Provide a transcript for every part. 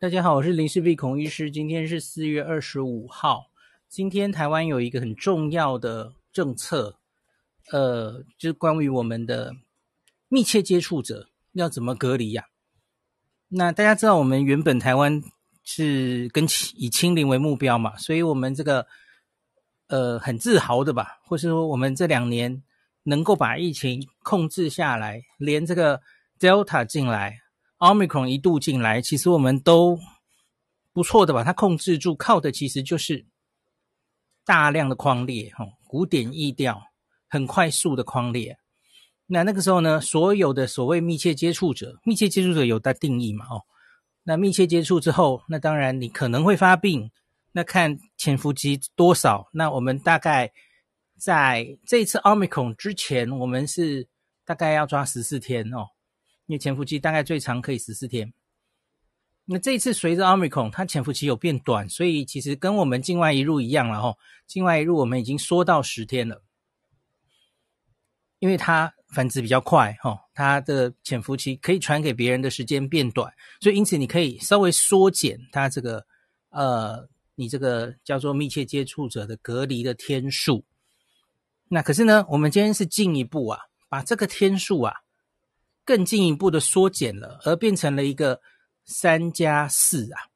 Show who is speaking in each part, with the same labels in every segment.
Speaker 1: 大家好，我是林氏璧孔医师。今天是四月二十五号。今天台湾有一个很重要的政策，呃，就是关于我们的密切接触者要怎么隔离呀、那大家知道，我们原本台湾是跟以清零为目标嘛，所以我们这个呃很自豪的吧，或是说我们这两年能够把疫情控制下来，连这个 Delta 进来。Omicron 一度进来，其实我们都不错的把它控制住，靠的其实就是大量的框列，哈，古典意调，很快速的框列。那那个时候呢，所有的所谓密切接触者，密切接触者有它定义嘛，哦，那密切接触之后，那当然你可能会发病，那看潜伏期多少，那我们大概在这次 Omicron 之前，我们是大概要抓十四天哦。因为潜伏期大概最长可以十四天，那这一次随着 Omicron 它潜伏期有变短，所以其实跟我们境外移入一样了哈。境外移入我们已经缩到十天了，因为它繁殖比较快哈，它的潜伏期可以传给别人的时间变短，所以因此你可以稍微缩减它这个呃，你这个叫做密切接触者的隔离的天数。那可是呢，我们今天是进一步啊，把这个天数啊。更进一步的缩减了，而变成了一个三加四啊，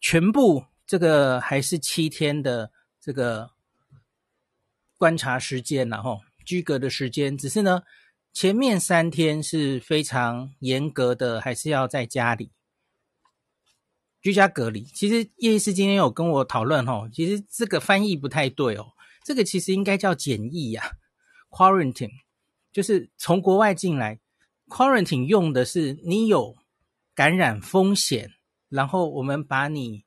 Speaker 1: 全部这个还是七天的这个观察时间，然后居隔的时间，只是呢前面三天是非常严格的，还是要在家里居家隔离。其实叶医师今天有跟我讨论哦，其实这个翻译不太对哦，这个其实应该叫检疫呀，quarantine，就是从国外进来。Quarantine 用的是你有感染风险，然后我们把你，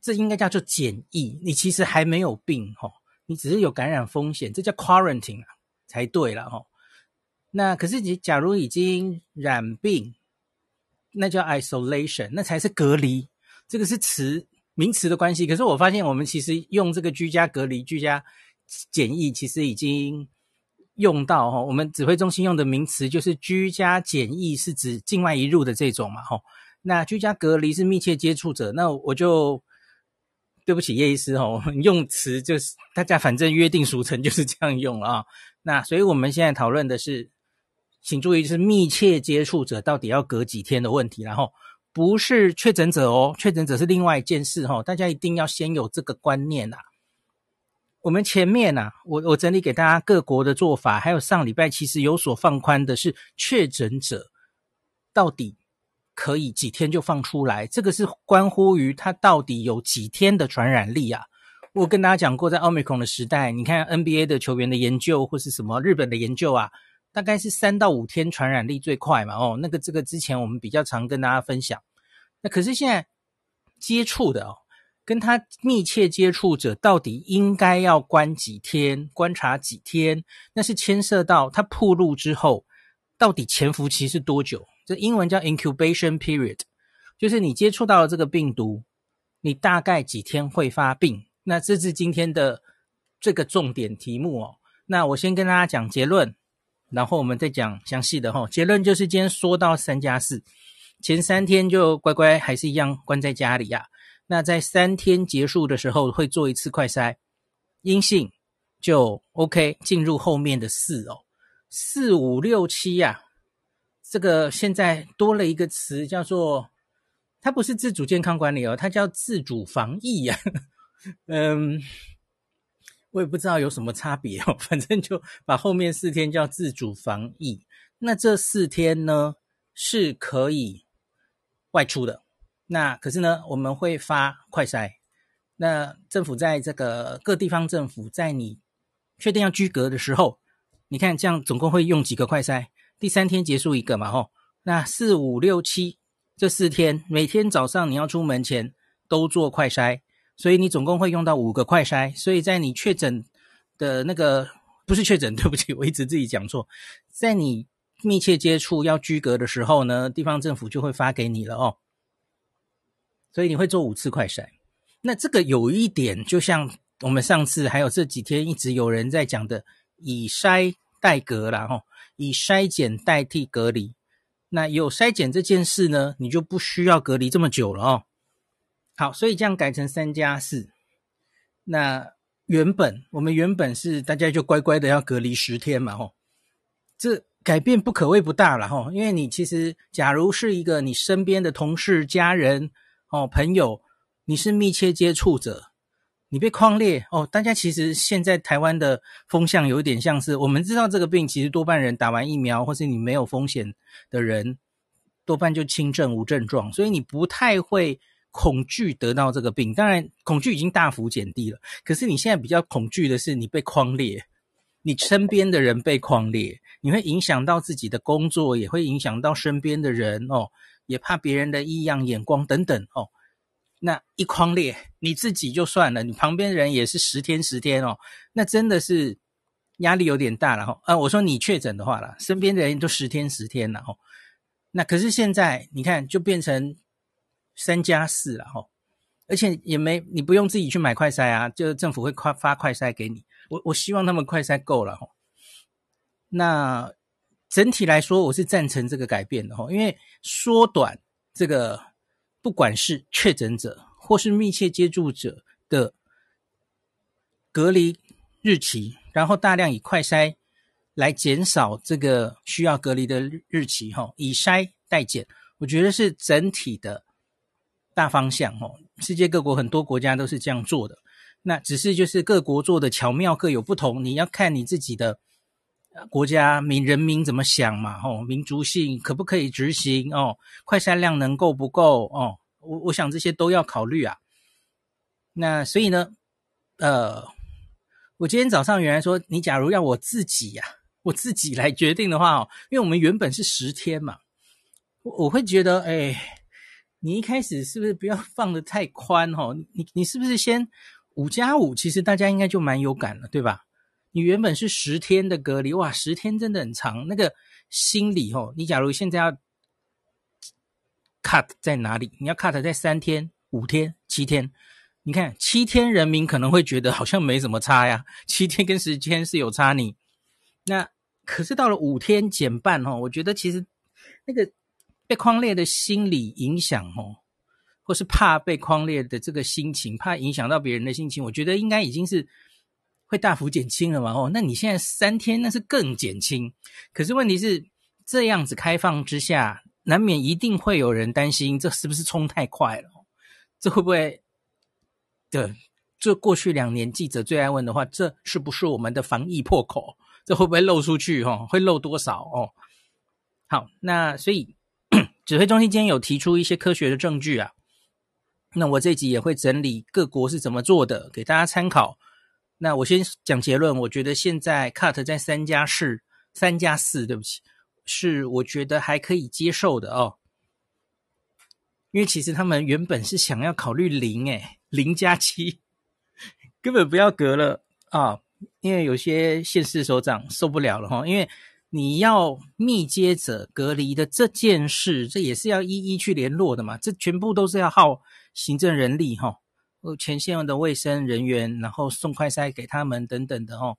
Speaker 1: 这应该叫做检疫。你其实还没有病哈，你只是有感染风险，这叫 Quarantine 啊，才对了哈。那可是你假如已经染病，那叫 Isolation，那才是隔离。这个是词名词的关系。可是我发现我们其实用这个居家隔离、居家检疫，其实已经。用到哈，我们指挥中心用的名词就是居家检疫，是指境外移入的这种嘛哈。那居家隔离是密切接触者，那我就对不起叶医师哈，用词就是大家反正约定俗成就是这样用了啊。那所以我们现在讨论的是，请注意是密切接触者到底要隔几天的问题，然后不是确诊者哦，确诊者是另外一件事哦，大家一定要先有这个观念呐。我们前面啊，我我整理给大家各国的做法，还有上礼拜其实有所放宽的是确诊者到底可以几天就放出来，这个是关乎于他到底有几天的传染力啊。我跟大家讲过，在奥密克戎的时代，你看 NBA 的球员的研究或是什么日本的研究啊，大概是三到五天传染力最快嘛。哦，那个这个之前我们比较常跟大家分享。那可是现在接触的哦。跟他密切接触者到底应该要关几天，观察几天？那是牵涉到他暴露之后，到底潜伏期是多久？这英文叫 incubation period，就是你接触到了这个病毒，你大概几天会发病？那这是今天的这个重点题目哦。那我先跟大家讲结论，然后我们再讲详细的哈。结论就是今天说到三加四，前三天就乖乖还是一样关在家里呀。那在三天结束的时候会做一次快筛，阴性就 OK，进入后面的四哦，四五六七呀，这个现在多了一个词叫做，它不是自主健康管理哦，它叫自主防疫呀。嗯，我也不知道有什么差别哦，反正就把后面四天叫自主防疫。那这四天呢是可以外出的。那可是呢，我们会发快筛。那政府在这个各地方政府在你确定要居隔的时候，你看这样总共会用几个快筛？第三天结束一个嘛，吼。那四五六七这四天，每天早上你要出门前都做快筛，所以你总共会用到五个快筛。所以在你确诊的那个不是确诊，对不起，我一直自己讲错，在你密切接触要居隔的时候呢，地方政府就会发给你了哦。所以你会做五次快筛，那这个有一点，就像我们上次还有这几天一直有人在讲的，以筛代隔啦，吼，以筛检代替隔离。那有筛检这件事呢，你就不需要隔离这么久了哦。好，所以这样改成三加四。那原本我们原本是大家就乖乖的要隔离十天嘛，吼，这改变不可谓不大了，吼，因为你其实假如是一个你身边的同事、家人、哦朋友，你是密切接触者。你被框列哦，大家其实现在台湾的风向有点像是，我们知道这个病其实多半人打完疫苗，或是你没有风险的人，多半就轻症无症状，所以你不太会恐惧得到这个病。当然，恐惧已经大幅减低了，可是你现在比较恐惧的是你被框列，你身边的人被框列，你会影响到自己的工作，也会影响到身边的人哦，也怕别人的异样眼光等等哦。那一筐列，你自己就算了，你旁边人也是十天十天哦，那真的是压力有点大了哈。啊，我说你确诊的话了，身边的人都十天十天了哈。那可是现在你看，就变成三加四了哈，而且也没你不用自己去买快筛啊，就政府会快发快筛给你。我我希望他们快筛够了哈。那整体来说，我是赞成这个改变的哈，因为缩短这个。不管是确诊者或是密切接触者的隔离日期，然后大量以快筛来减少这个需要隔离的日期，哈，以筛代检，我觉得是整体的大方向，哈。世界各国很多国家都是这样做的，那只是就是各国做的巧妙各有不同，你要看你自己的国家民人民怎么想嘛，吼，民族性可不可以执行哦？快筛量能够不够哦？我我想这些都要考虑啊。那所以呢，呃，我今天早上原来说，你假如要我自己呀、我自己来决定的话哦，因为我们原本是十天嘛，我我会觉得，哎，你一开始是不是不要放的太宽哦？你你是不是先五加五？其实大家应该就蛮有感了，对吧？你原本是十天的隔离，哇，十天真的很长。那个心理哦，你假如现在要 cut 在哪里？你要 cut 在三天、五天、七天。你看七天，人民可能会觉得好像没什么差呀。七天跟十天是有差你。那可是到了五天减半哦，我觉得其实那个被框列的心理影响哦，或是怕被框列的这个心情，怕影响到别人的心情，我觉得应该已经是。会大幅减轻了嘛？哦，那你现在三天那是更减轻。可是问题是这样子开放之下，难免一定会有人担心，这是不是冲太快了？这会不会？对，这过去两年记者最爱问的话，这是不是我们的防疫破口？这会不会漏出去？哈，会漏多少？哦，好，那所以指挥中心今天有提出一些科学的证据啊。那我这集也会整理各国是怎么做的，给大家参考。那我先讲结论，我觉得现在 cut 在三加四，三加四，对不起，是我觉得还可以接受的哦。因为其实他们原本是想要考虑零，诶，零加七，根本不要隔了啊！因为有些县市首长受不了了哈，因为你要密接者隔离的这件事，这也是要一一去联络的嘛，这全部都是要耗行政人力哈。前线的卫生人员，然后送快筛给他们等等的哦。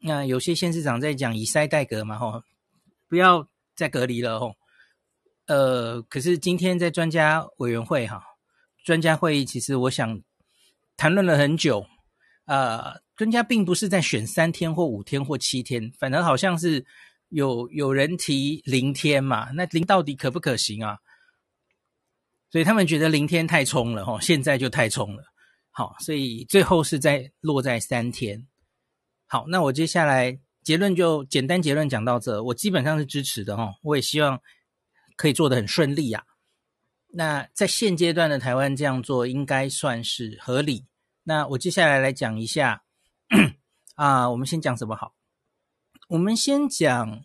Speaker 1: 那有些县市长在讲以筛代隔嘛，吼，不要再隔离了，吼。呃，可是今天在专家委员会哈，专家会议其实我想谈论了很久。呃，专家并不是在选三天或五天或七天，反正好像是有有人提零天嘛，那零到底可不可行啊？所以他们觉得零天太冲了哈，现在就太冲了。好，所以最后是在落在三天。好，那我接下来结论就简单结论讲到这，我基本上是支持的哈。我也希望可以做得很顺利啊。那在现阶段的台湾这样做应该算是合理。那我接下来来讲一下啊，我们先讲什么好？我们先讲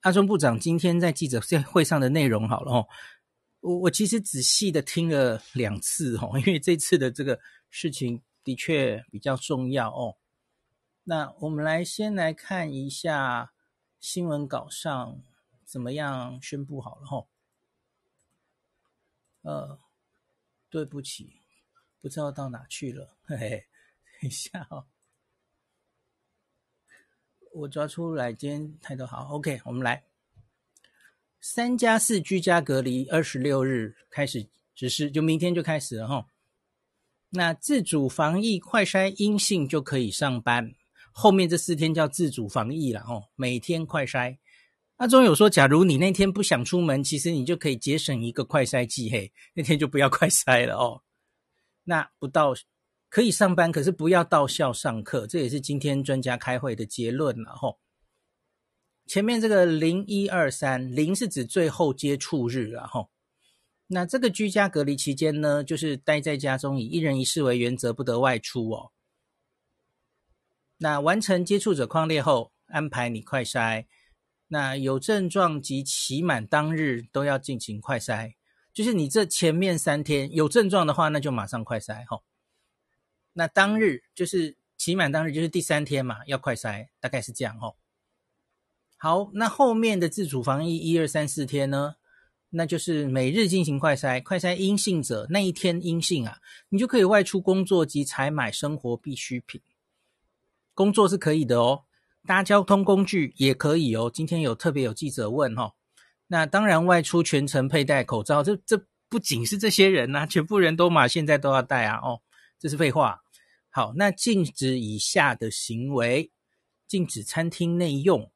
Speaker 1: 阿中部长今天在记者会上的内容好了哦。我我其实仔细的听了两次哦，因为这次的这个事情的确比较重要哦。那我们来先来看一下新闻稿上怎么样宣布好了哈。呃，对不起，不知道到哪去了，嘿嘿，等一下哦，我抓出来，今天态度好，OK，我们来。三加四居家隔离，二十六日开始实施，就明天就开始了哈。那自主防疫快筛阴性就可以上班，后面这四天叫自主防疫了哦，每天快筛。阿中有说，假如你那天不想出门，其实你就可以节省一个快筛剂，嘿，那天就不要快筛了哦。那不到可以上班，可是不要到校上课，这也是今天专家开会的结论了吼。前面这个零一二三零是指最后接触日了吼。那这个居家隔离期间呢，就是待在家中，以一人一室为原则，不得外出哦。那完成接触者框列后，安排你快筛。那有症状及期满当日都要进行快筛，就是你这前面三天有症状的话，那就马上快筛哈。那当日就是期满当日，就是第三天嘛，要快筛，大概是这样吼。好，那后面的自主防疫一二三四天呢，那就是每日进行快筛，快筛阴性者那一天阴性啊，你就可以外出工作及采买生活必需品。工作是可以的哦。搭交通工具也可以哦。今天有特别有记者问哈、哦，那当然外出全程佩戴口罩，这这不仅是这些人呐、啊，全部人都嘛现在都要戴啊哦，这是废话。好，那禁止以下的行为：禁止餐厅内用，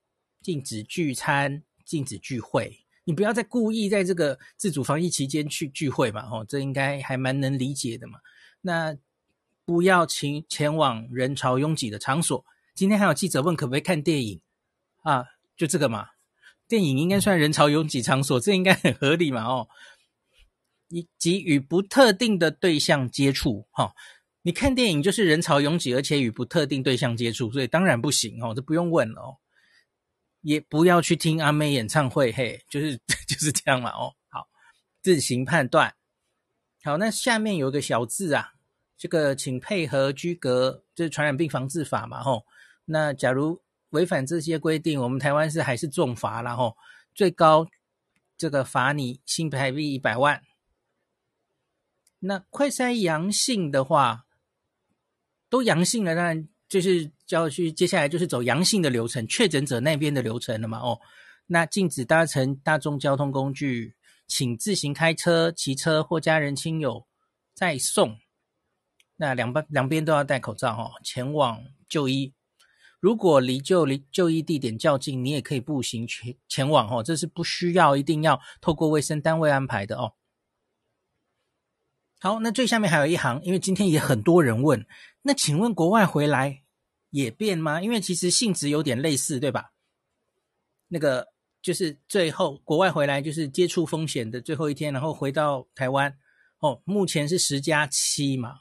Speaker 1: 禁止聚餐，禁止聚会。你不要再故意在这个自主防疫期间去聚会嘛哦，这应该还蛮能理解的嘛。那不要前前往人潮拥挤的场所。今天还有记者问可不可以看电影啊？就这个嘛，电影应该算人潮拥挤场所，这应该很合理嘛哦。以及与不特定的对象接触哈、你看电影就是人潮拥挤，而且与不特定对象接触，所以当然不行哦，这不用问了哦。也不要去听阿妹演唱会，嘿，就是 就是这样嘛哦。好，自行判断。好，那下面有个小字啊，这个请配合居隔，就是传染病防治法嘛吼。哦那假如违反这些规定，我们台湾是还是重罚，然后最高这个罚你新台币一百万。那快筛阳性的话，都阳性了，当然就是就要去接下来就是走阳性的流程，确诊者那边的流程了嘛。哦，那禁止搭乘大众交通工具，请自行开车、骑车或家人亲友再送。那两边两边都要戴口罩哦，前往就医。如果离就离就医地点较近，你也可以步行前前往哦，这是不需要一定要透过卫生单位安排的哦。好，那最下面还有一行，因为今天也很多人问，那请问国外回来也变吗？因为其实性质有点类似，对吧？那个就是最后国外回来就是接触风险的最后一天，然后回到台湾哦，目前是十加七嘛，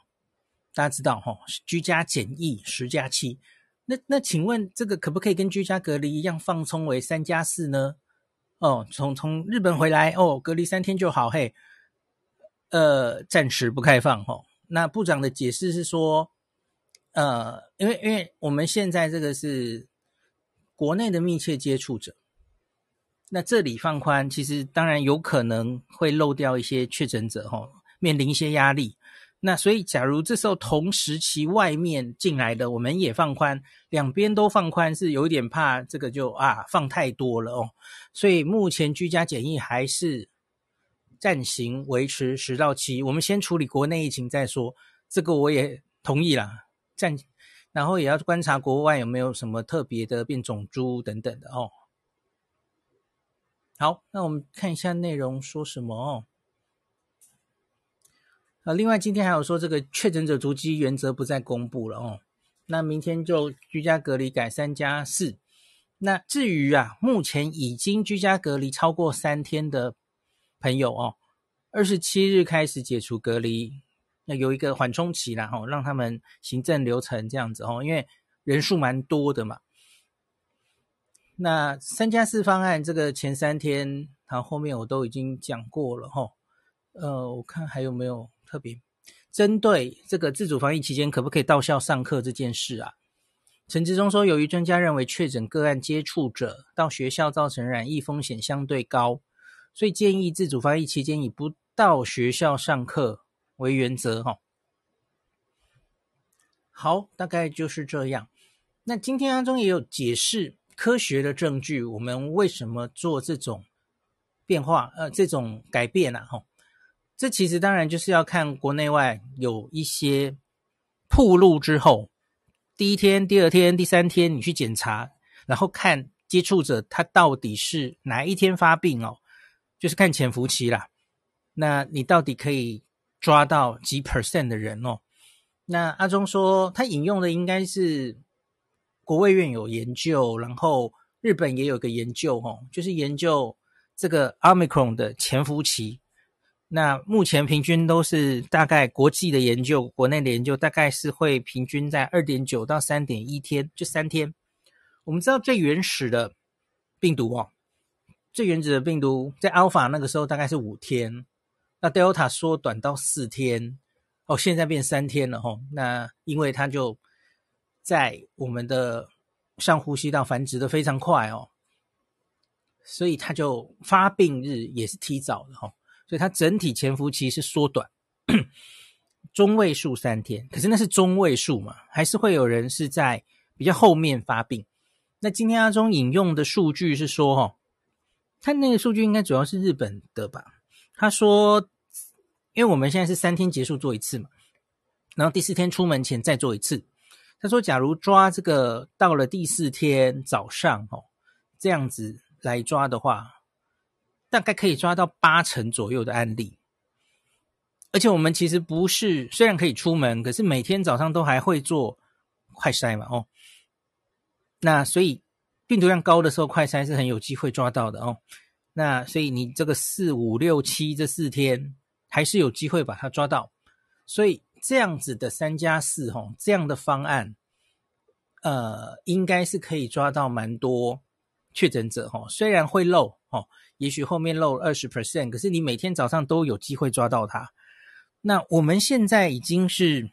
Speaker 1: 大家知道哈、哦，居家检疫十加七。那那请问这个可不可以跟居家隔离一样放松为三加四呢？哦，从从日本回来哦，隔离三天就好嘿。呃，暂时不开放哦。那部长的解释是说，呃，因为因为我们现在这个是国内的密切接触者，那这里放宽，其实当然有可能会漏掉一些确诊者哈、哦，面临一些压力。那所以，假如这时候同时期外面进来的，我们也放宽，两边都放宽，是有点怕这个就啊放太多了哦。所以目前居家检疫还是暂行维持十到七，我们先处理国内疫情再说。这个我也同意啦，暂，然后也要观察国外有没有什么特别的变种猪等等的哦。好，那我们看一下内容说什么哦。啊，另外今天还有说这个确诊者足迹原则不再公布了哦。那明天就居家隔离改三加四。那至于啊，目前已经居家隔离超过三天的朋友哦，二十七日开始解除隔离，那有一个缓冲期啦哦，让他们行政流程这样子哦，因为人数蛮多的嘛。那三加四方案这个前三天，然后后面我都已经讲过了哈。呃，我看还有没有。特别针对这个自主防疫期间可不可以到校上课这件事啊，陈志忠说，由于专家认为确诊个案接触者到学校造成染疫风险相对高，所以建议自主防疫期间以不到学校上课为原则。哈，好，大概就是这样。那今天当中也有解释科学的证据，我们为什么做这种变化，呃，这种改变呢？哈。这其实当然就是要看国内外有一些铺路之后，第一天、第二天、第三天你去检查，然后看接触者他到底是哪一天发病哦，就是看潜伏期啦。那你到底可以抓到几 percent 的人哦？那阿中说他引用的应该是国卫院有研究，然后日本也有个研究哦，就是研究这个 Omicron 的潜伏期。那目前平均都是大概国际的研究，国内的研究大概是会平均在二点九到三点一天，就三天。我们知道最原始的病毒哦，最原始的病毒在 Alpha 那个时候大概是五天，那 Delta 缩短到四天，哦，现在变三天了哦。那因为它就在我们的上呼吸道繁殖的非常快哦，所以它就发病日也是提早的哦。所以它整体潜伏期是缩短，中位数三天，可是那是中位数嘛，还是会有人是在比较后面发病。那今天阿中引用的数据是说，哦，他那个数据应该主要是日本的吧？他说，因为我们现在是三天结束做一次嘛，然后第四天出门前再做一次。他说，假如抓这个到了第四天早上，哦，这样子来抓的话。大概可以抓到八成左右的案例，而且我们其实不是，虽然可以出门，可是每天早上都还会做快筛嘛，哦，那所以病毒量高的时候，快筛是很有机会抓到的哦。那所以你这个四五六七这四天还是有机会把它抓到，所以这样子的三加四，哦，这样的方案，呃，应该是可以抓到蛮多确诊者，哦，虽然会漏，哦。也许后面漏二十 percent，可是你每天早上都有机会抓到它。那我们现在已经是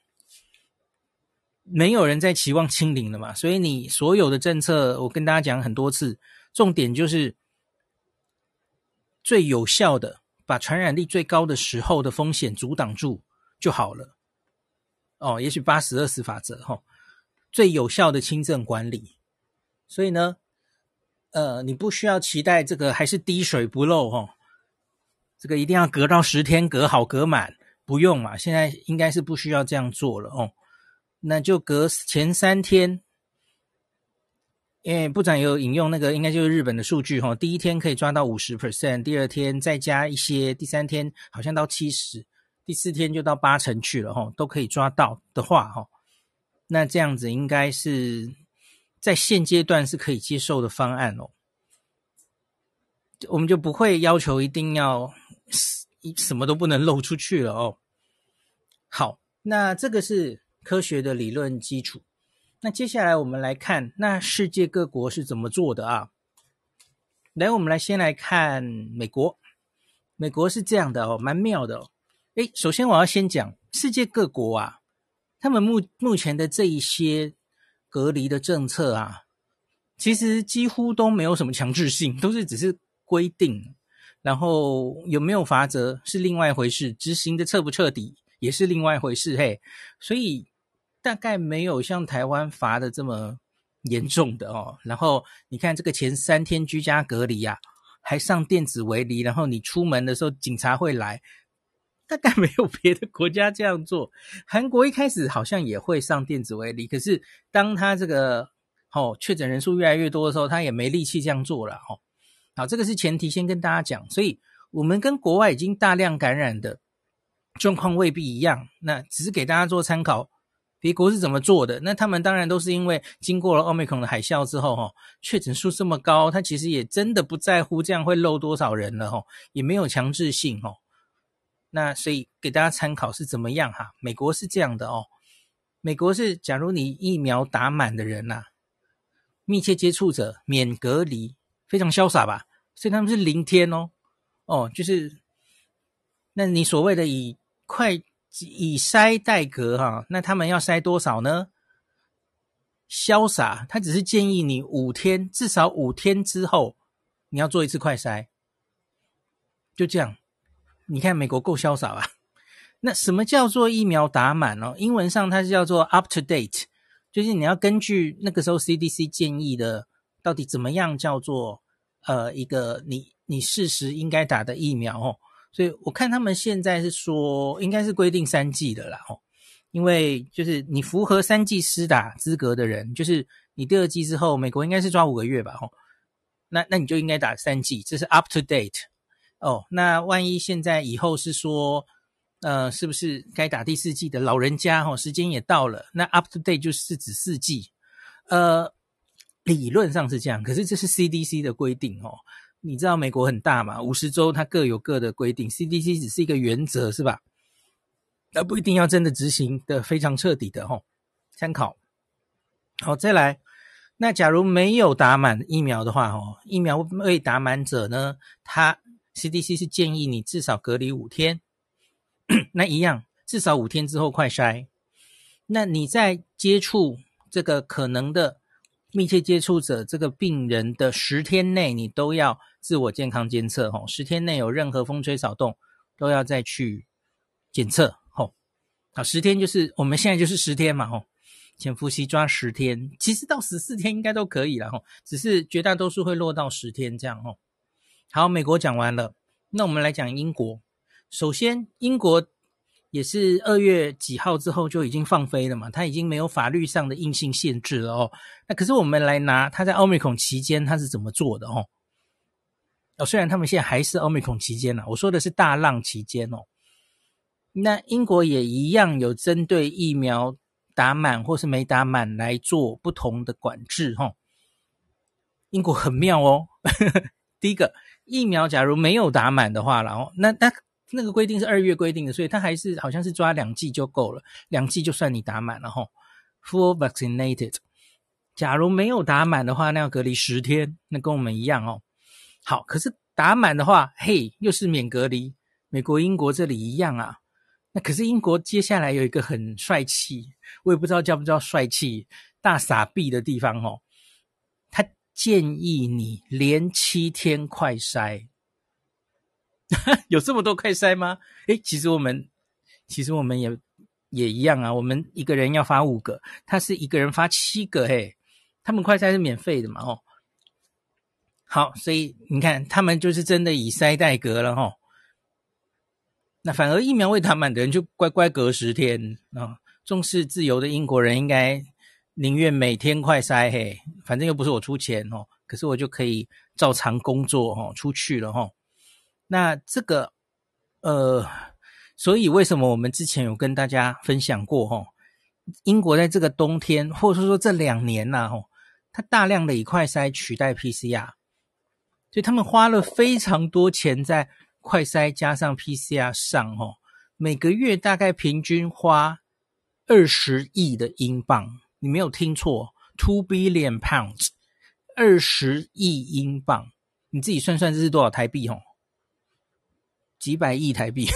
Speaker 1: 没有人在期望清零了嘛，所以你所有的政策，我跟大家讲很多次，重点就是最有效的，把传染力最高的时候的风险阻挡住就好了。哦，也许八十二十法则哈，最有效的轻症管理。所以呢，呃，你不需要期待这个还是滴水不漏哦，这个一定要隔到十天隔好隔满，不用嘛，现在应该是不需要这样做了哦。那就隔前三天，因为部长有引用那个，应该就是日本的数据哈，第一天可以抓到五十 percent，第二天再加一些，第三天好像到七十，第四天就到八成去了哈，都可以抓到的话哈，那这样子应该是。在现阶段是可以接受的方案哦，我们就不会要求一定要一什么都不能漏出去了哦。好，那这个是科学的理论基础。那接下来我们来看，那世界各国是怎么做的啊？来，我们来先来看美国。美国是这样的哦，蛮妙的哦。诶，首先我要先讲世界各国啊，他们目目前的这一些。隔离的政策啊，其实几乎都没有什么强制性，都是只是规定，然后有没有罚则是另外一回事，执行的彻不彻底也是另外一回事。嘿，所以大概没有像台湾罚的这么严重的哦。然后你看这个前三天居家隔离啊，还上电子围篱，然后你出门的时候警察会来。大概没有别的国家这样做。韩国一开始好像也会上电子围篱，可是当他这个哦确诊人数越来越多的时候，他也没力气这样做了哦。好，这个是前提，先跟大家讲。所以我们跟国外已经大量感染的状况未必一样，那只是给大家做参考。别国是怎么做的？那他们当然都是因为经过了奥密克戎的海啸之后，哈，确诊数这么高，他其实也真的不在乎这样会漏多少人了，哈，也没有强制性，哈。那所以给大家参考是怎么样哈？美国是这样的哦，美国是假如你疫苗打满的人呐、密切接触者免隔离，非常潇洒吧？所以他们是零天哦，哦，就是那你所谓的以快以筛代隔哈，那他们要筛多少呢？潇洒，他只是建议你五天，至少五天之后你要做一次快筛，就这样。你看美国够潇洒吧？那什么叫做疫苗打满哦？英文上它是叫做 up to date，就是你要根据那个时候 CDC 建议的，到底怎么样叫做呃一个你你适时应该打的疫苗哦。所以我看他们现在是说，应该是规定三剂的啦，吼，因为就是你符合三剂施打资格的人，就是你第二剂之后，美国应该是抓五个月吧，吼，那那你就应该打三剂，这是 up to date 哦。那万一现在以后是说，呃，是不是该打第四剂的老人家，吼，时间也到了，那 up to date 就是指四剂，呃，理论上是这样，可是这是 CDC 的规定，哦。你知道美国很大嘛？五十州它各有各的规定，CDC 只是一个原则，是吧？而不一定要真的执行的非常彻底的吼。参考。好，再来。那假如没有打满疫苗的话，吼，疫苗未打满者呢，他 CDC 是建议你至少隔离五天。那一样，至少五天之后快筛。那你在接触这个可能的密切接触者这个病人的十天内，你都要。自我健康监测，吼，十天内有任何风吹草动，都要再去检测，吼，好，十天就是我们现在就是十天嘛，吼，潜伏期抓十天，其实到十四天应该都可以了，吼，只是绝大多数会落到十天这样，吼。好，美国讲完了，那我们来讲英国。首先，英国也是二月几号之后就已经放飞了嘛，它已经没有法律上的硬性限制了哦。那可是我们来拿它在奥密克戎期间它是怎么做的，哦。哦，虽然他们现在还是奥密克戎期间了，我说的是大浪期间哦。那英国也一样有针对疫苗打满或是没打满来做不同的管制哈。英国很妙哦，第一个疫苗假如没有打满的话，然后那那那个规定是二月规定的，所以他还是好像是抓两剂就够了，两剂就算你打满了哈。Full vaccinated，假如没有打满的话，那要隔离十天，那跟我们一样哦。好，可是打满的话，嘿，又是免隔离。美国、英国这里一样啊。那可是英国接下来有一个很帅气，我也不知道叫不叫帅气，大傻逼的地方哦。他建议你连七天快筛，有这么多快筛吗？诶，其实我们其实我们也也一样啊。我们一个人要发五个，他是一个人发七个，嘿，他们快筛是免费的嘛，哦。好，所以你看，他们就是真的以筛代隔了齁。那反而疫苗未打满的人就乖乖隔十天啊。重视自由的英国人应该宁愿每天快筛嘿，反正又不是我出钱哦，可是我就可以照常工作哦，出去了哦。那这个呃，所以为什么我们之前有跟大家分享过齁？英国在这个冬天，或者说这两年呐齁，它大量的以快筛取代 PCR。所以他们花了非常多钱在快筛加上 PCR 上，哦，每个月大概平均花二十亿的英镑，你没有听错，two billion pounds，二十亿英镑，你自己算算这是多少台币？哦，几百亿台币，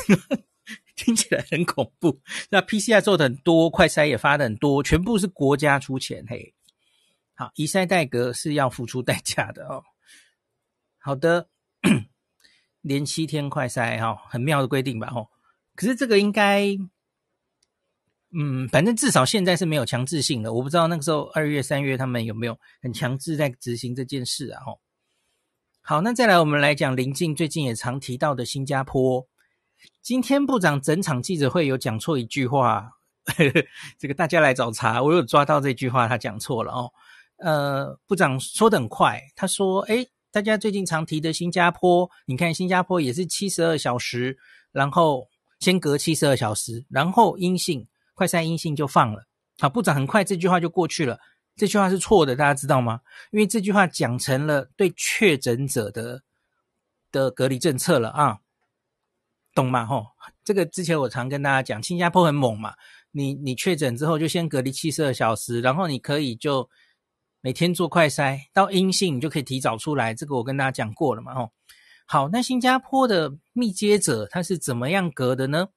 Speaker 1: 听起来很恐怖。那 PCR 做的很多，快筛也发的很多，全部是国家出钱，嘿，好，以筛代隔是要付出代价的哦。好的，连七天快筛哈，很妙的规定吧？吼，可是这个应该，嗯，反正至少现在是没有强制性的。我不知道那个时候二月、三月他们有没有很强制在执行这件事啊？吼，好，那再来我们来讲邻近最近也常提到的新加坡。今天部长整场记者会有讲错一句话，这个大家来找茬，我有抓到这句话，他讲错了哦。呃，部长说的很快，他说：“诶。”大家最近常提的新加坡，你看新加坡也是七十二小时，然后先隔七十二小时，然后阴性快筛阴性就放了。好，部长很快这句话就过去了。这句话是错的，大家知道吗？因为这句话讲成了对确诊者的的隔离政策了啊，懂吗？吼，这个之前我常跟大家讲，新加坡很猛嘛，你你确诊之后就先隔离七十二小时，然后你可以就。每天做快筛，到阴性你就可以提早出来。这个我跟大家讲过了嘛，吼。好，那新加坡的密接者他是怎么样隔的呢？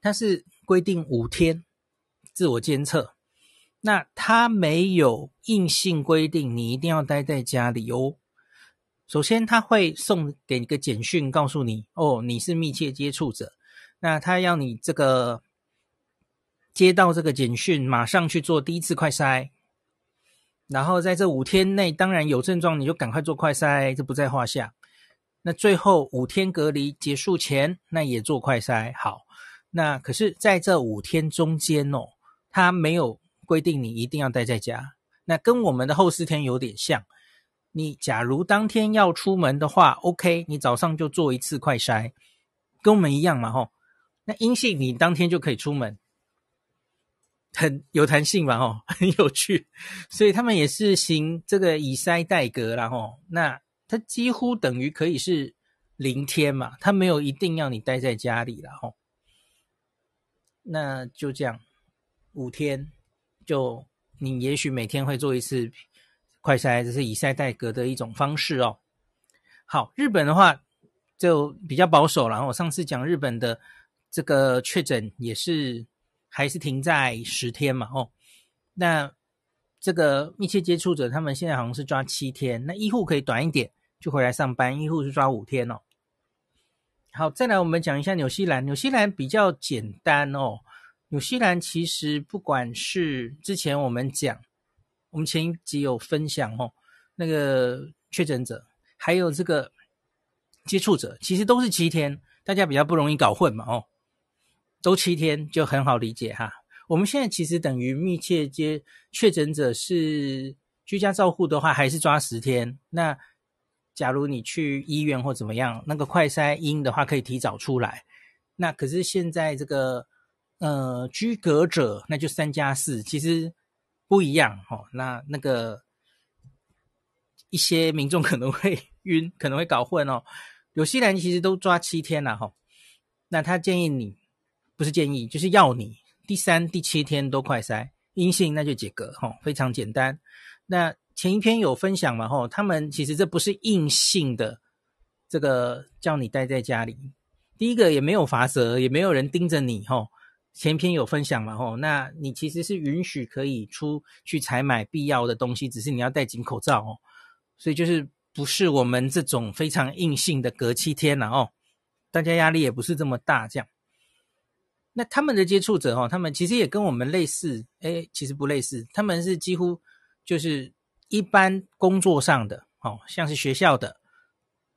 Speaker 1: 他是规定五天自我监测，那他没有硬性规定你一定要待在家里哦。首先他会送给你个简讯，告诉你哦，你是密切接触者。那他要你这个接到这个简讯，马上去做第一次快筛。然后在这五天内，当然有症状你就赶快做快筛，这不在话下。那最后五天隔离结束前，那也做快筛。好，那可是在这五天中间哦，他没有规定你一定要待在家。那跟我们的后四天有点像。你假如当天要出门的话，OK，你早上就做一次快筛，跟我们一样嘛，吼。那阴性你当天就可以出门，很有弹性嘛，吼，很有趣。所以他们也是行这个以筛代隔啦，吼。那它几乎等于可以是零天嘛，它没有一定要你待在家里了吼。那就这样，五天就你也许每天会做一次快筛，这是以筛代隔的一种方式哦。好，日本的话就比较保守了。我上次讲日本的这个确诊也是还是停在十天嘛，哦，那。这个密切接触者，他们现在好像是抓七天，那医护可以短一点就回来上班，医护是抓五天哦。好，再来我们讲一下纽西兰，纽西兰比较简单哦。纽西兰其实不管是之前我们讲，我们前一集有分享哦，那个确诊者还有这个接触者，其实都是七天，大家比较不容易搞混嘛哦，都七天就很好理解哈。我们现在其实等于密切接确诊者是居家照护的话，还是抓十天。那假如你去医院或怎么样，那个快筛阴的话可以提早出来。那可是现在这个呃居隔者，那就三加四，其实不一样哦。那那个一些民众 可能会晕，可能会搞混哦。纽西兰其实都抓七天了哈。那他建议你，不是建议，就是要你。第三、第七天都快筛阴性，那就解隔，吼，非常简单。那前一篇有分享嘛，吼，他们其实这不是硬性的，这个叫你待在家里。第一个也没有罚则，也没有人盯着你，吼。前篇有分享嘛，吼，那你其实是允许可以出去采买必要的东西，只是你要戴紧口罩哦。所以就是不是我们这种非常硬性的隔七天了哦，大家压力也不是这么大，这样。那他们的接触者哈，他们其实也跟我们类似，诶，其实不类似，他们是几乎就是一般工作上的，哦，像是学校的、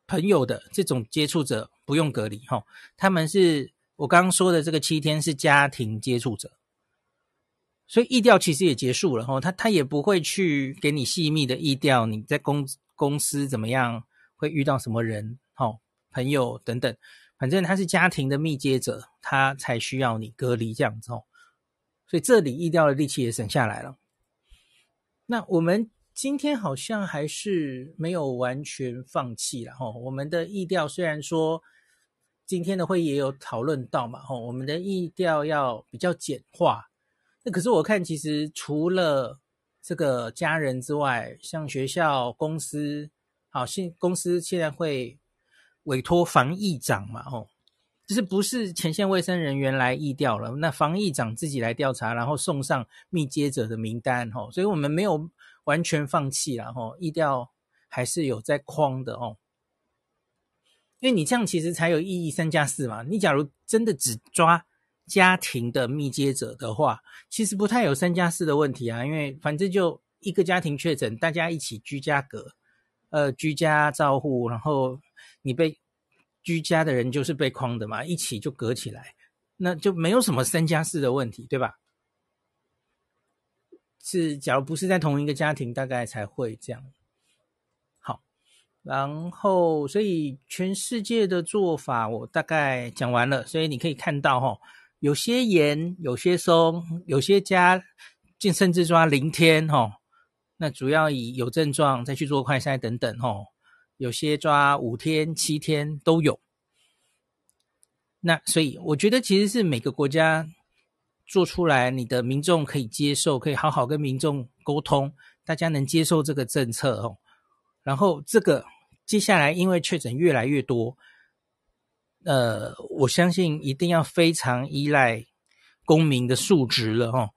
Speaker 1: 朋友的这种接触者不用隔离哈。他们是我刚刚说的这个七天是家庭接触者，所以疫调其实也结束了哈。他他也不会去给你细密的疫调，你在公公司怎么样，会遇到什么人，哈，朋友等等。反正他是家庭的密接者，他才需要你隔离这样子哦。所以这里疫调的力气也省下来了。那我们今天好像还是没有完全放弃了哈。我们的疫调虽然说今天的会议也有讨论到嘛吼，我们的疫调要比较简化。那可是我看其实除了这个家人之外，像学校、公司，好，现公司现在会。委托防疫长嘛，吼，就是不是前线卫生人员来疫调了，那防疫长自己来调查，然后送上密接者的名单，吼，所以我们没有完全放弃了，吼，疫调还是有在框的，哦，因为你这样其实才有意义，三加四嘛，你假如真的只抓家庭的密接者的话，其实不太有三加四的问题啊，因为反正就一个家庭确诊，大家一起居家隔，呃，居家照护，然后。你被居家的人就是被框的嘛，一起就隔起来，那就没有什么三加四的问题，对吧？是，假如不是在同一个家庭，大概才会这样。然后所以全世界的做法我大概讲完了，所以你可以看到哈，有些严，有些松，有些加，甚至抓零天哈，那主要以有症状再去做快筛等等哈。有些抓五天、七天都有，那所以我觉得其实是每个国家做出来，你的民众可以接受，可以好好跟民众沟通，大家能接受这个政策哦。然后这个接下来因为确诊越来越多，呃，我相信一定要非常依赖公民的素质了哦，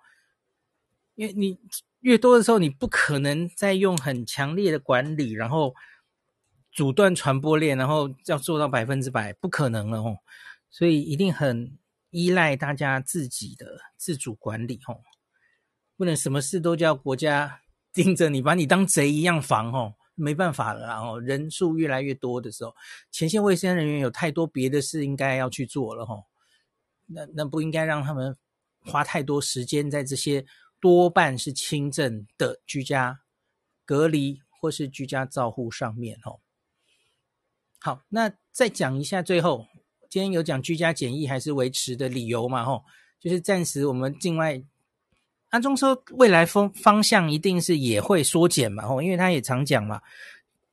Speaker 1: 因为你越多的时候，你不可能再用很强烈的管理，然后。阻断传播链，然后要做到百分之百，不可能了哦。所以一定很依赖大家自己的自主管理哦，不能什么事都叫国家 盯着你，把你当贼一样防哦。没办法了，然后人数越来越多的时候，前线卫生人员有太多别的事应该要去做了吼，那那不应该让他们花太多时间在这些多半是轻症的居家隔离或是居家照护上面哦。好，那再讲一下最后，今天有讲居家检疫还是维持的理由嘛？吼，就是暂时我们境外。安中说，未来方方向一定是也会缩减嘛，吼，因为他也常讲嘛，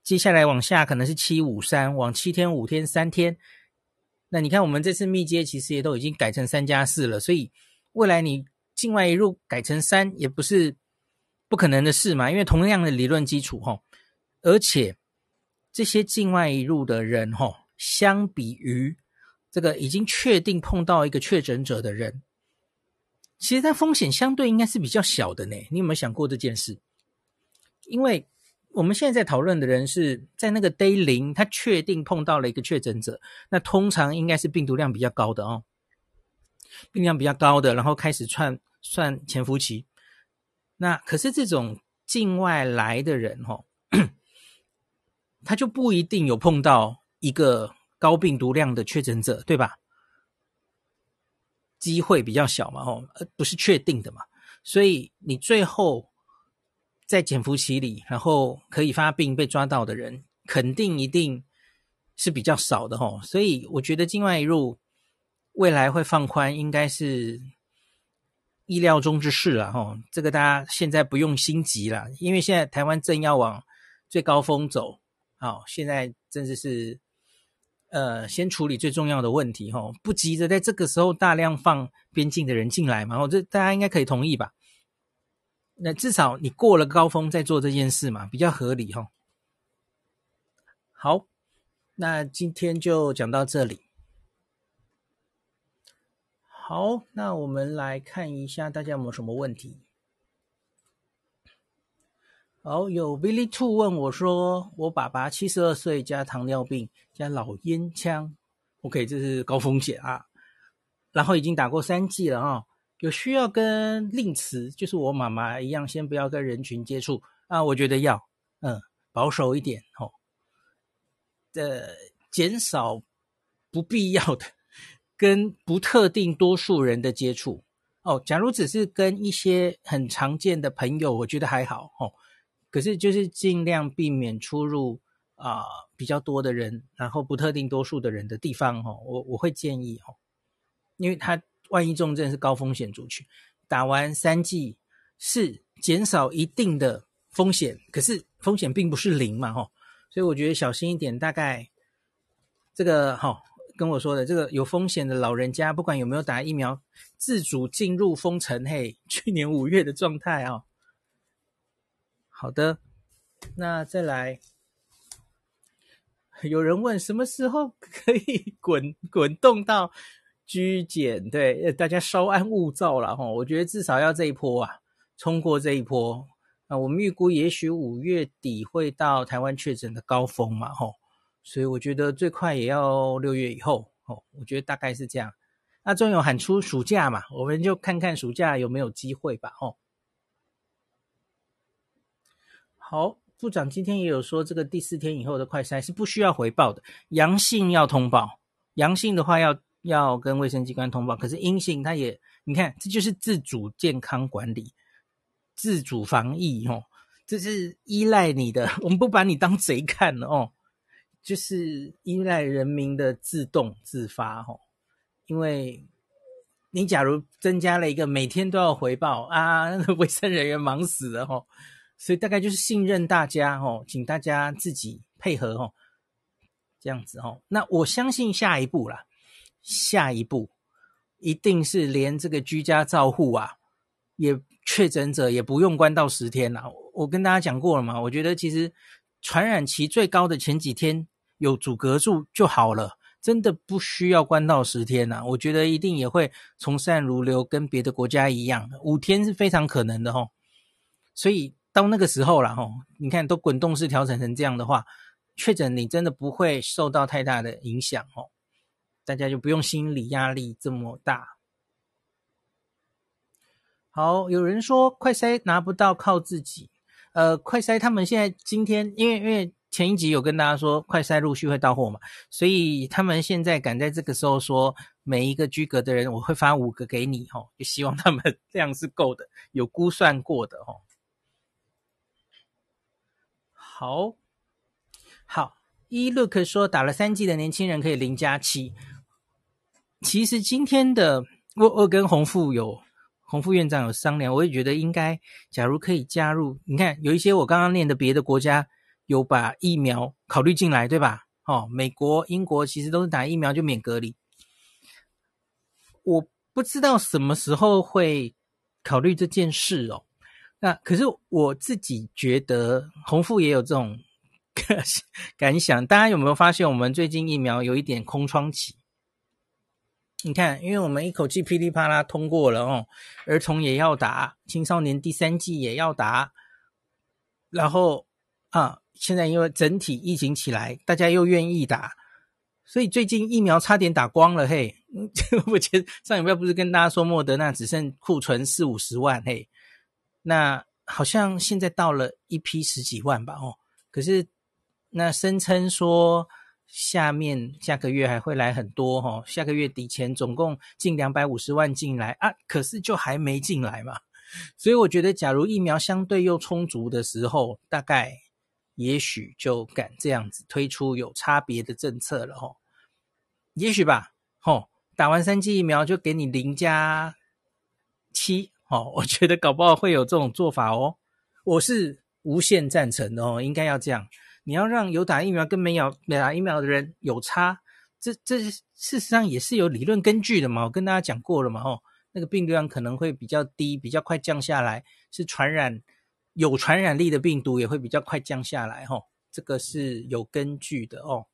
Speaker 1: 接下来往下可能是七五三，往七天、五天、三天。那你看，我们这次密接其实也都已经改成三加四了，所以未来你境外一入改成三也不是不可能的事嘛，因为同样的理论基础，吼，而且这些境外一入的人，吼，相比于这个已经确定碰到一个确诊者的人。其实它风险相对应该是比较小的呢，你有没有想过这件事？因为我们现在在讨论的人是在那个 day 零，他确定碰到了一个确诊者，那通常应该是病毒量比较高的哦，病量比较高的，然后开始串算潜伏期。那可是这种境外来的人哦，他就不一定有碰到一个高病毒量的确诊者，对吧？机会比较小嘛，吼，呃，不是确定的嘛，所以你最后在潜伏期里，然后可以发病被抓到的人，肯定一定是比较少的，吼，所以我觉得境外移入未来会放宽，应该是意料中之事了，吼，这个大家现在不用心急了，因为现在台湾正要往最高峰走，好，现在真的是。呃，先处理最重要的问题，吼，不急着在这个时候大量放边境的人进来嘛，吼，这大家应该可以同意吧？那至少你过了高峰再做这件事嘛，比较合理，吼。好，那今天就讲到这里。好，那我们来看一下大家有没有什么问题。好，有 Billy Two 问我说：“我爸爸七十二岁，加糖尿病，加老烟枪，OK，这是高风险啊。然后已经打过三剂了啊，有需要跟令慈，就是我妈妈一样，先不要跟人群接触啊。我觉得要，嗯，保守一点哦，呃，减少不必要的跟不特定多数人的接触哦。假如只是跟一些很常见的朋友，我觉得还好哦。”可是就是尽量避免出入啊、比较多的人，然后不特定多数的人的地方哦。我我会建议哦，因为他万一重症是高风险族群，打完三剂是减少一定的风险，可是风险并不是零嘛哈。所以我觉得小心一点。大概这个哈跟我说的这个有风险的老人家，不管有没有打疫苗，自主进入封城嘿，去年五月的状态啊。好的，那再来，有人问什么时候可 以滚滚动到居检？对，大家稍安勿躁了哈。我觉得至少要这一波啊，冲过这一波啊。我们预估也许五月底会到台湾确诊的高峰嘛，吼。所以我觉得最快也要六月以后，哦，我觉得大概是这样。那终有喊出暑假嘛，我们就看看暑假有没有机会吧，吼。好，部长今天也有说，这个第四天以后的快筛是不需要回报的，阳性要通报，阳性的话要要跟卫生机关通报，可是阴性他也，你看这就是自主健康管理、自主防疫哦，这是依赖你的，我们不把你当贼看哦，就是依赖人民的自动自发哦，因为你假如增加了一个每天都要回报啊，卫生人员忙死了哦。所以大概就是信任大家哦，请大家自己配合哦，这样子哦。那我相信下一步啦，下一步一定是连这个居家照护啊，也确诊者也不用关到十天啦。我跟大家讲过了嘛，我觉得其实传染期最高的前几天有阻隔住就好了，真的不需要关到十天呐。我觉得一定也会从善如流，跟别的国家一样，五天是非常可能的哦。所以。到那个时候了吼，你看都滚动式调整成这样的话，确诊你真的不会受到太大的影响哦，大家就不用心理压力这么大。好，有人说快筛拿不到靠自己，呃，快筛他们现在今天，因为因为前一集有跟大家说，快筛陆续会到货嘛，所以他们现在赶在这个时候说，每一个居格的人我会发五个给你，吼，就希望他们 这样是够的，有估算过的，吼。好，好，一 look 说打了三剂的年轻人可以零加七。其实今天的我我跟洪副有洪副院长有商量，我也觉得应该，假如可以加入，你看有一些我刚刚念的别的国家有把疫苗考虑进来，对吧？哦，美国、英国其实都是打疫苗就免隔离。我不知道什么时候会考虑这件事哦。那可是我自己觉得洪富也有这种 感想，大家有没有发现我们最近疫苗有一点空窗期？你看，因为我们一口气噼里啪啦通过了哦，儿童也要打，青少年第三季也要打，然后啊，现在因为整体疫情起来，大家又愿意打，所以最近疫苗差点打光了嘿。我前上礼拜不是跟大家说莫德纳只剩库存四五十万嘿，那好像现在到了一批十几万吧哦，可是那声称说。下面下个月还会来很多哈，下个月底前总共近两百五十万进来啊，可是就还没进来嘛，所以我觉得假如疫苗相对又充足的时候，大概也许就敢这样子推出有差别的政策了哈，也许吧，吼，打完三剂疫苗就给你零加七，哦，我觉得搞不好会有这种做法哦，我是无限赞成的哦，应该要这样。你要让有打疫苗跟没有没打疫苗的人有差，这这事实上也是有理论根据的嘛。我跟大家讲过了嘛，吼，那个病毒量可能会比较低，比较快降下来，是传染有传染力的病毒也会比较快降下来，吼，这个是有根据的哦。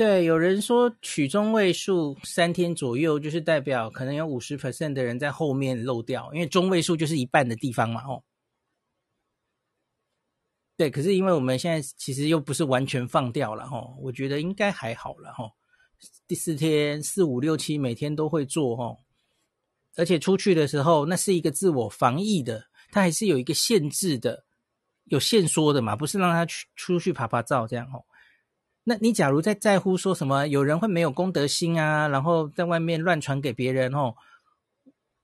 Speaker 1: 对，有人说取中位数三天左右，就是代表可能有五十 percent 的人在后面漏掉，因为中位数就是一半的地方嘛，哦。对，可是因为我们现在其实又不是完全放掉了哈，我觉得应该还好了哈。第四天四五六七每天都会做哈，而且出去的时候那是一个自我防疫的，它还是有一个限制的，有限缩的嘛，不是让他去出去爬爬照这样哦。那你假如在在乎说什么有人会没有公德心啊，然后在外面乱传给别人哦，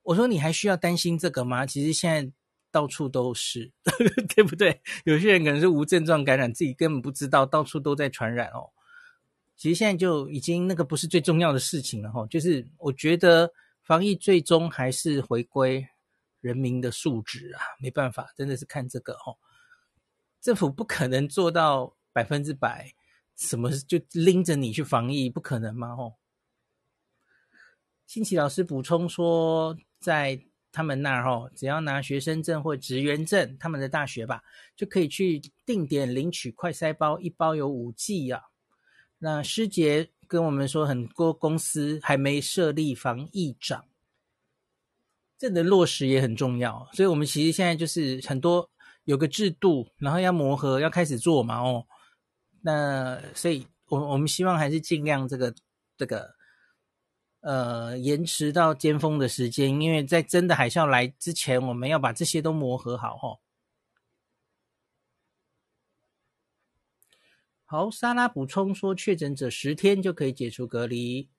Speaker 1: 我说你还需要担心这个吗？其实现在。到处都是，对不对？有些人可能是无症状感染，自己根本不知道，到处都在传染哦。其实现在就已经那个不是最重要的事情了哈，就是我觉得防疫最终还是回归人民的素质啊，没办法，真的是看这个哦。政府不可能做到百分之百，什么就拎着你去防疫，不可能吗？哦。新奇老师补充说，在。他们那儿哈，只要拿学生证或职员证，他们的大学吧，就可以去定点领取快筛包，一包有五剂啊。那师姐跟我们说，很多公司还没设立防疫长，这的落实也很重要。所以，我们其实现在就是很多有个制度，然后要磨合，要开始做嘛。哦，那所以我我们希望还是尽量这个这个。呃，延迟到尖峰的时间，因为在真的海啸来之前，我们要把这些都磨合好齁。好，莎拉补充说，确诊者十天就可以解除隔离。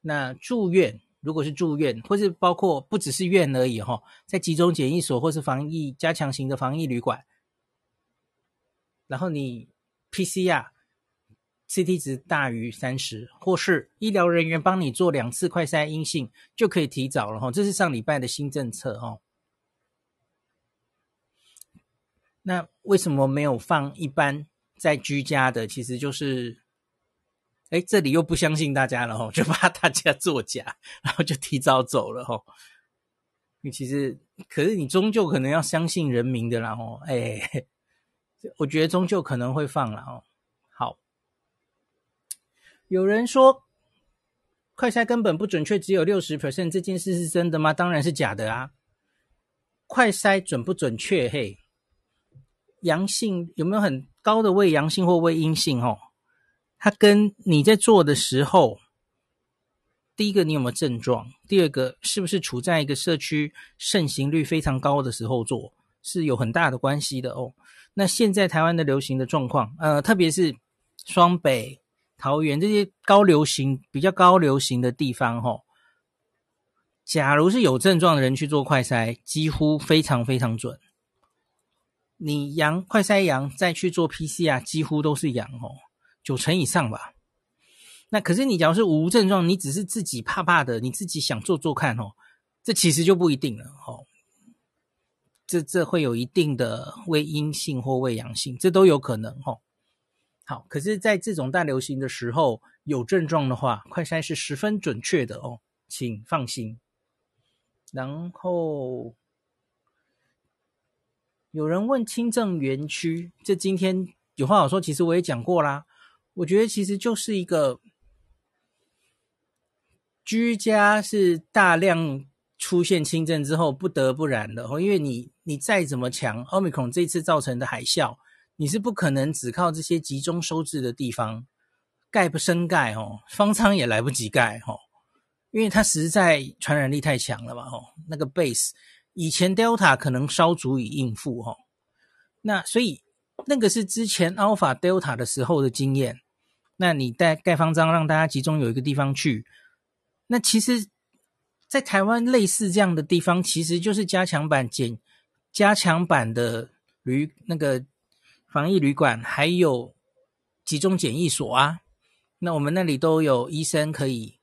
Speaker 1: 那住院，如果是住院，或是包括不只是院而已齁，在集中检疫所或是防疫加强型的防疫旅馆，然后你 PCR。CT 值大于三十，或是医疗人员帮你做两次快筛阴性，就可以提早了哈。这是上礼拜的新政策哈。那为什么没有放一般在居家的？其实就是，哎，这里又不相信大家了哈，就怕大家作假，然后就提早走了哈。你其实，可是你终究可能要相信人民的啦哈。哎，我觉得终究可能会放了哦。好有人说快筛根本不准确，只有六十 percent，这件事是真的吗？当然是假的啊！快筛准不准确？嘿，阳性有没有很高的伪阳性或伪阴性？哦，它跟你在做的时候，第一个你有没有症状？第二个是不是处在一个社区盛行率非常高的时候做？是有很大的关系的哦。那现在台湾的流行的状况，呃，特别是双北、桃园这些高流行、比较高流行的地方，吼，假如是有症状的人去做快筛，几乎非常非常准。你阳快筛阳再去做 PCR，几乎都是阳哦，九成以上吧。那可是你假如是无症状，你只是自己怕怕的，你自己想做做看哦，这其实就不一定了哦。这这会有一定的伪阴性或伪阳性，这都有可能哦。好，可是，在这种大流行的时候，有症状的话，快筛是十分准确的哦，请放心。然后有人问轻症园区，这今天有话好说，其实我也讲过啦。我觉得其实就是一个居家是大量。出现轻症之后不得不然的哦，因为你你再怎么强，Omicron 这次造成的海啸，你是不可能只靠这些集中收治的地方盖不胜盖哦，方舱也来不及盖哦，因为它实在传染力太强了嘛哦，那个 base 以前 Delta 可能稍足以应付哦，那所以那个是之前 Alpha Delta 的时候的经验，那你带盖方舱让大家集中有一个地方去，那其实。在台湾类似这样的地方，其实就是加强版检、加强版的旅那个防疫旅馆，还有集中检疫所啊。那我们那里都有医生可以，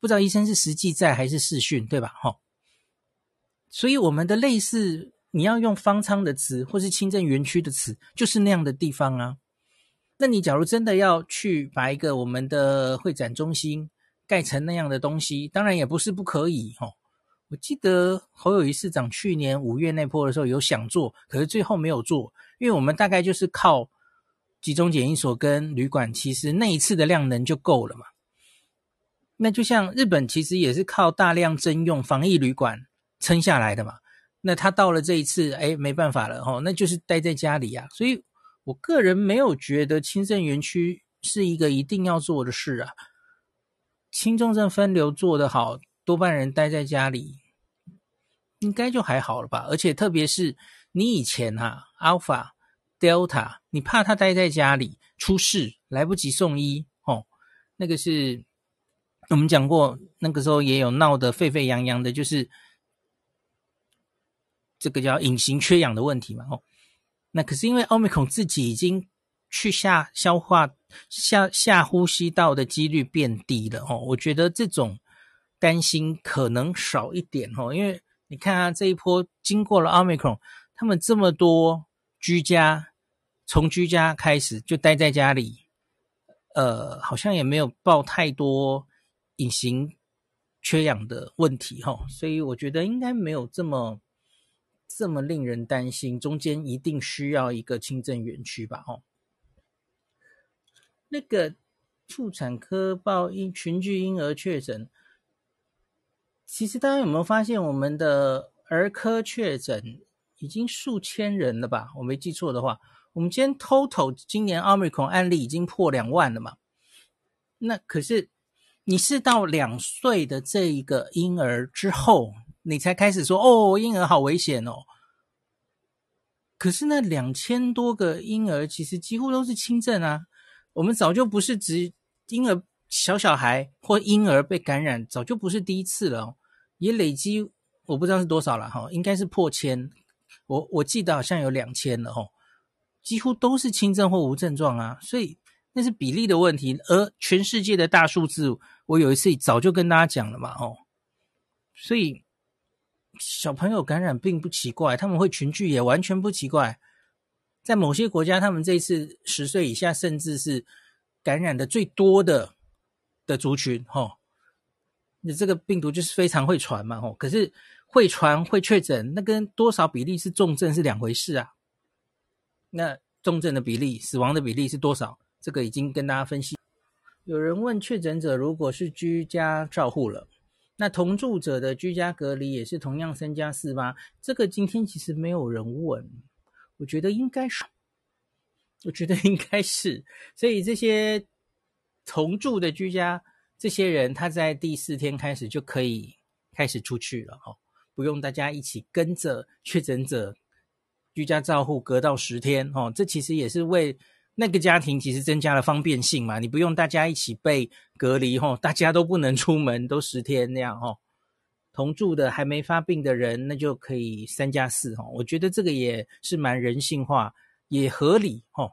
Speaker 1: 不知道医生是实际在还是视讯，对吧？哈。所以我们的类似，你要用方舱的词，或是轻症园区的词，就是那样的地方啊。那你假如真的要去把一个我们的会展中心，盖成那样的东西，当然也不是不可以哦。我记得侯友宜市长去年五月那波的时候有想做，可是最后没有做，因为我们大概就是靠集中检疫所跟旅馆，其实那一次的量能就够了嘛。那就像日本其实也是靠大量征用防疫旅馆撑下来的嘛。那他到了这一次，哎，没办法了哦，那就是待在家里啊。所以我个人没有觉得轻症园区是一个一定要做的事啊。轻重症分流做得好，多半人待在家里，应该就还好了吧？而且特别是你以前哈、啊、Alpha、Delta，你怕他待在家里出事，来不及送医哦。那个是我们讲过，那个时候也有闹得沸沸扬扬的，就是这个叫隐形缺氧的问题嘛。哦，那可是因为 Omicron 自己已经。去下消化下下呼吸道的几率变低了哦，我觉得这种担心可能少一点哦，因为你看啊，这一波经过了 Omicron，他们这么多居家，从居家开始就待在家里，呃，好像也没有报太多隐形缺氧的问题哈，所以我觉得应该没有这么这么令人担心，中间一定需要一个轻症园区吧，哦。那个妇产科报婴群聚婴儿确诊，其实大家有没有发现，我们的儿科确诊已经数千人了吧？我没记错的话，我们今天 total 今年 Omicron 案例已经破两万了嘛？那可是你是到两岁的这一个婴儿之后，你才开始说哦，婴儿好危险哦。可是那两千多个婴儿其实几乎都是轻症啊。我们早就不是只婴儿、小小孩或婴儿被感染，早就不是第一次了，也累积我不知道是多少了哈，应该是破千，我我记得好像有两千了哈，几乎都是轻症或无症状啊，所以那是比例的问题，而全世界的大数字，我有一次早就跟大家讲了嘛哦，所以小朋友感染并不奇怪，他们会群聚也完全不奇怪。在某些国家，他们这一次十岁以下，甚至是感染的最多的的族群，吼，你这个病毒就是非常会传嘛，吼。可是会传会确诊，那跟多少比例是重症是两回事啊。那重症的比例、死亡的比例是多少？这个已经跟大家分析。有人问，确诊者如果是居家照护了，那同住者的居家隔离也是同样三加四吗？这个今天其实没有人问。我觉得应该是，我觉得应该是，所以这些同住的居家这些人，他在第四天开始就可以开始出去了哦，不用大家一起跟着确诊者居家照护隔到十天，哦，这其实也是为那个家庭其实增加了方便性嘛，你不用大家一起被隔离，吼，大家都不能出门，都十天那样，吼，同住的还没发病的人，那就可以三加四，吼，我觉得这个也是蛮人性化，也合理，吼。